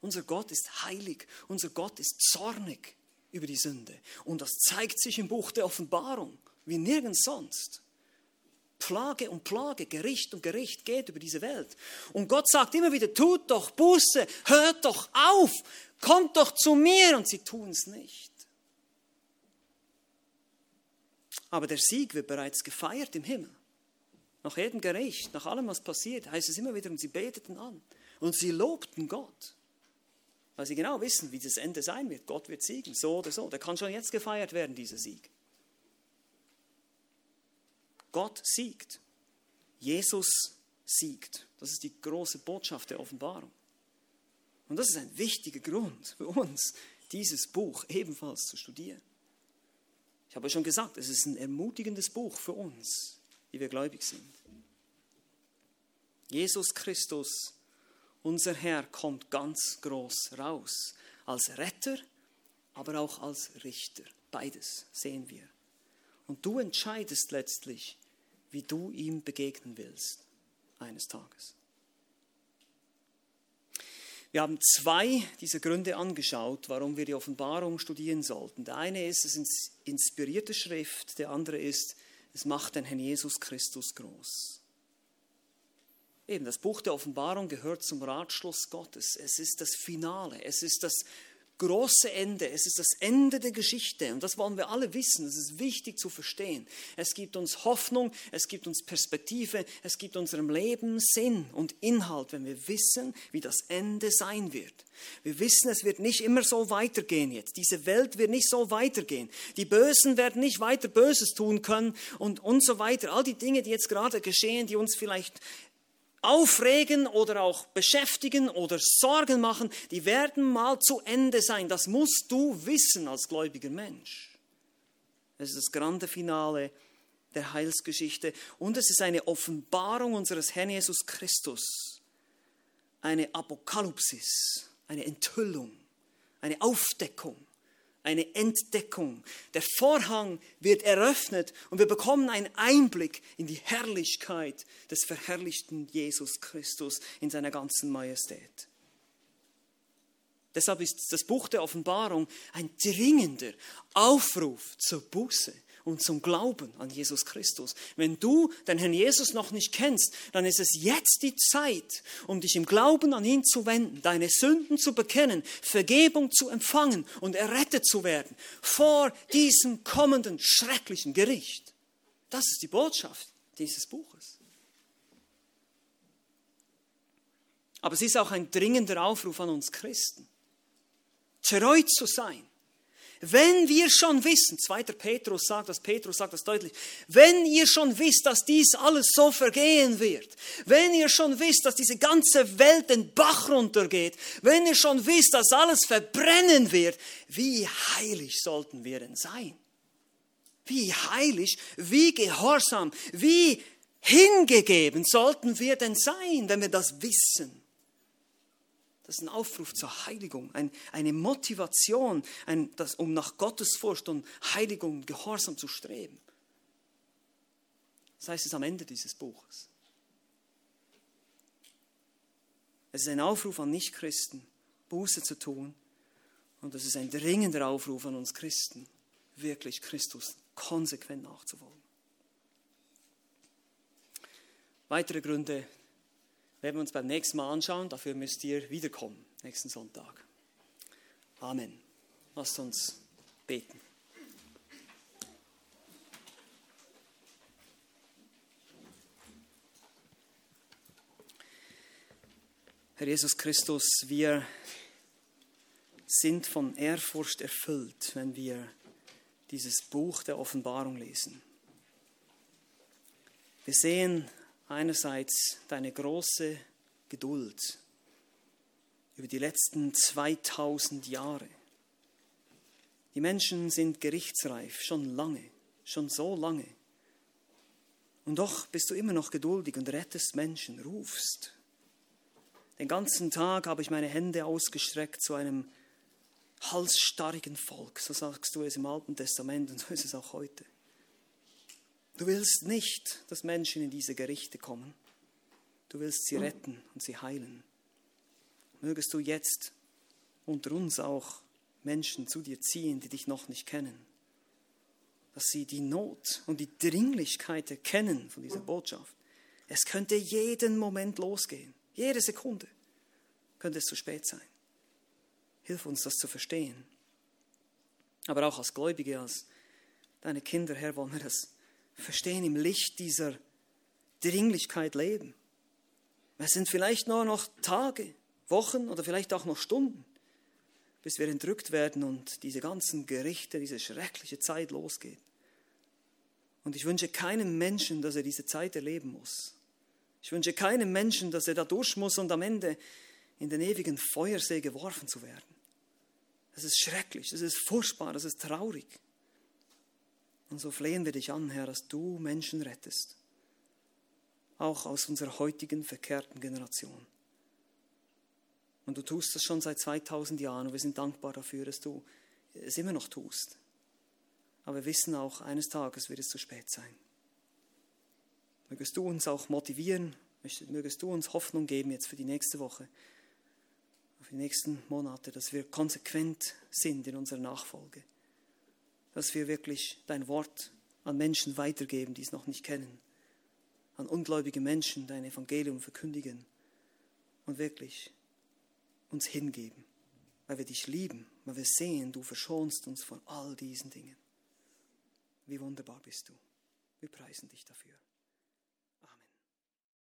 Unser Gott ist heilig, unser Gott ist zornig über die Sünde. Und das zeigt sich im Buch der Offenbarung, wie nirgends sonst. Plage und Plage, Gericht und Gericht geht über diese Welt. Und Gott sagt immer wieder, tut doch Buße, hört doch auf, kommt doch zu mir. Und sie tun es nicht. Aber der Sieg wird bereits gefeiert im Himmel. Nach jedem Gericht, nach allem, was passiert, heißt es immer wieder, und sie beteten an. Und sie lobten Gott. Weil sie genau wissen, wie das Ende sein wird. Gott wird siegen, so oder so. Der kann schon jetzt gefeiert werden, dieser Sieg. Gott siegt. Jesus siegt. Das ist die große Botschaft der Offenbarung. Und das ist ein wichtiger Grund für uns, dieses Buch ebenfalls zu studieren. Ich habe schon gesagt, es ist ein ermutigendes Buch für uns, die wir gläubig sind. Jesus Christus, unser Herr, kommt ganz groß raus. Als Retter, aber auch als Richter. Beides sehen wir. Und du entscheidest letztlich, wie du ihm begegnen willst eines Tages. Wir haben zwei dieser Gründe angeschaut, warum wir die Offenbarung studieren sollten. Der eine ist, es ist inspirierte Schrift, der andere ist, es macht den Herrn Jesus Christus groß. Eben, das Buch der Offenbarung gehört zum Ratschluss Gottes. Es ist das Finale, es ist das große Ende. Es ist das Ende der Geschichte und das wollen wir alle wissen. Das ist wichtig zu verstehen. Es gibt uns Hoffnung, es gibt uns Perspektive, es gibt unserem Leben Sinn und Inhalt, wenn wir wissen, wie das Ende sein wird. Wir wissen, es wird nicht immer so weitergehen jetzt. Diese Welt wird nicht so weitergehen. Die Bösen werden nicht weiter Böses tun können und, und so weiter. All die Dinge, die jetzt gerade geschehen, die uns vielleicht aufregen oder auch beschäftigen oder Sorgen machen, die werden mal zu Ende sein. Das musst du wissen als gläubiger Mensch. Es ist das grande Finale der Heilsgeschichte und es ist eine Offenbarung unseres Herrn Jesus Christus, eine Apokalypsis, eine Enthüllung, eine Aufdeckung eine Entdeckung. Der Vorhang wird eröffnet und wir bekommen einen Einblick in die Herrlichkeit des verherrlichten Jesus Christus in seiner ganzen Majestät. Deshalb ist das Buch der Offenbarung ein dringender Aufruf zur Buße und zum Glauben an Jesus Christus. Wenn du den Herrn Jesus noch nicht kennst, dann ist es jetzt die Zeit, um dich im Glauben an ihn zu wenden, deine Sünden zu bekennen, Vergebung zu empfangen und errettet zu werden vor diesem kommenden schrecklichen Gericht. Das ist die Botschaft dieses Buches. Aber es ist auch ein dringender Aufruf an uns Christen, treu zu sein wenn wir schon wissen, 2. Petrus sagt das, Petrus sagt das deutlich, wenn ihr schon wisst, dass dies alles so vergehen wird, wenn ihr schon wisst, dass diese ganze Welt den Bach runtergeht, wenn ihr schon wisst, dass alles verbrennen wird, wie heilig sollten wir denn sein? Wie heilig, wie gehorsam, wie hingegeben sollten wir denn sein, wenn wir das wissen? Das ist ein Aufruf zur Heiligung, ein, eine Motivation, ein, das, um nach Gottesfurcht und Heiligung und Gehorsam zu streben. Das heißt es am Ende dieses Buches. Es ist ein Aufruf an Nichtchristen, Buße zu tun. Und es ist ein dringender Aufruf an uns Christen, wirklich Christus konsequent nachzufolgen. Weitere Gründe werden wir uns beim nächsten Mal anschauen. Dafür müsst ihr wiederkommen, nächsten Sonntag. Amen. Lasst uns beten. Herr Jesus Christus, wir sind von Ehrfurcht erfüllt, wenn wir dieses Buch der Offenbarung lesen. Wir sehen einerseits deine große Geduld über die letzten 2000 Jahre. Die Menschen sind gerichtsreif, schon lange, schon so lange. Und doch bist du immer noch geduldig und rettest Menschen, rufst. Den ganzen Tag habe ich meine Hände ausgestreckt zu einem halsstarrigen Volk. So sagst du es im Alten Testament und so ist es auch heute. Du willst nicht, dass Menschen in diese Gerichte kommen. Du willst sie retten und sie heilen. Mögest du jetzt unter uns auch Menschen zu dir ziehen, die dich noch nicht kennen. Dass sie die Not und die Dringlichkeit erkennen von dieser Botschaft. Es könnte jeden Moment losgehen. Jede Sekunde könnte es zu spät sein. Hilf uns, das zu verstehen. Aber auch als Gläubige, als deine Kinder, Herr, wollen wir das verstehen, im Licht dieser Dringlichkeit leben. Es sind vielleicht nur noch Tage, Wochen oder vielleicht auch noch Stunden, bis wir entrückt werden und diese ganzen Gerichte, diese schreckliche Zeit losgeht. Und ich wünsche keinem Menschen, dass er diese Zeit erleben muss. Ich wünsche keinem Menschen, dass er da durch muss und am Ende in den ewigen Feuersee geworfen zu werden. Das ist schrecklich, das ist furchtbar, das ist traurig. Und so flehen wir dich an, Herr, dass du Menschen rettest, auch aus unserer heutigen verkehrten Generation. Und du tust das schon seit 2000 Jahren und wir sind dankbar dafür, dass du es immer noch tust. Aber wir wissen auch, eines Tages wird es zu spät sein. Mögest du uns auch motivieren, mögest du uns Hoffnung geben jetzt für die nächste Woche, für die nächsten Monate, dass wir konsequent sind in unserer Nachfolge dass wir wirklich dein Wort an Menschen weitergeben, die es noch nicht kennen, an ungläubige Menschen dein Evangelium verkündigen und wirklich uns hingeben, weil wir dich lieben, weil wir sehen, du verschonst uns von all diesen Dingen. Wie wunderbar bist du. Wir preisen dich dafür.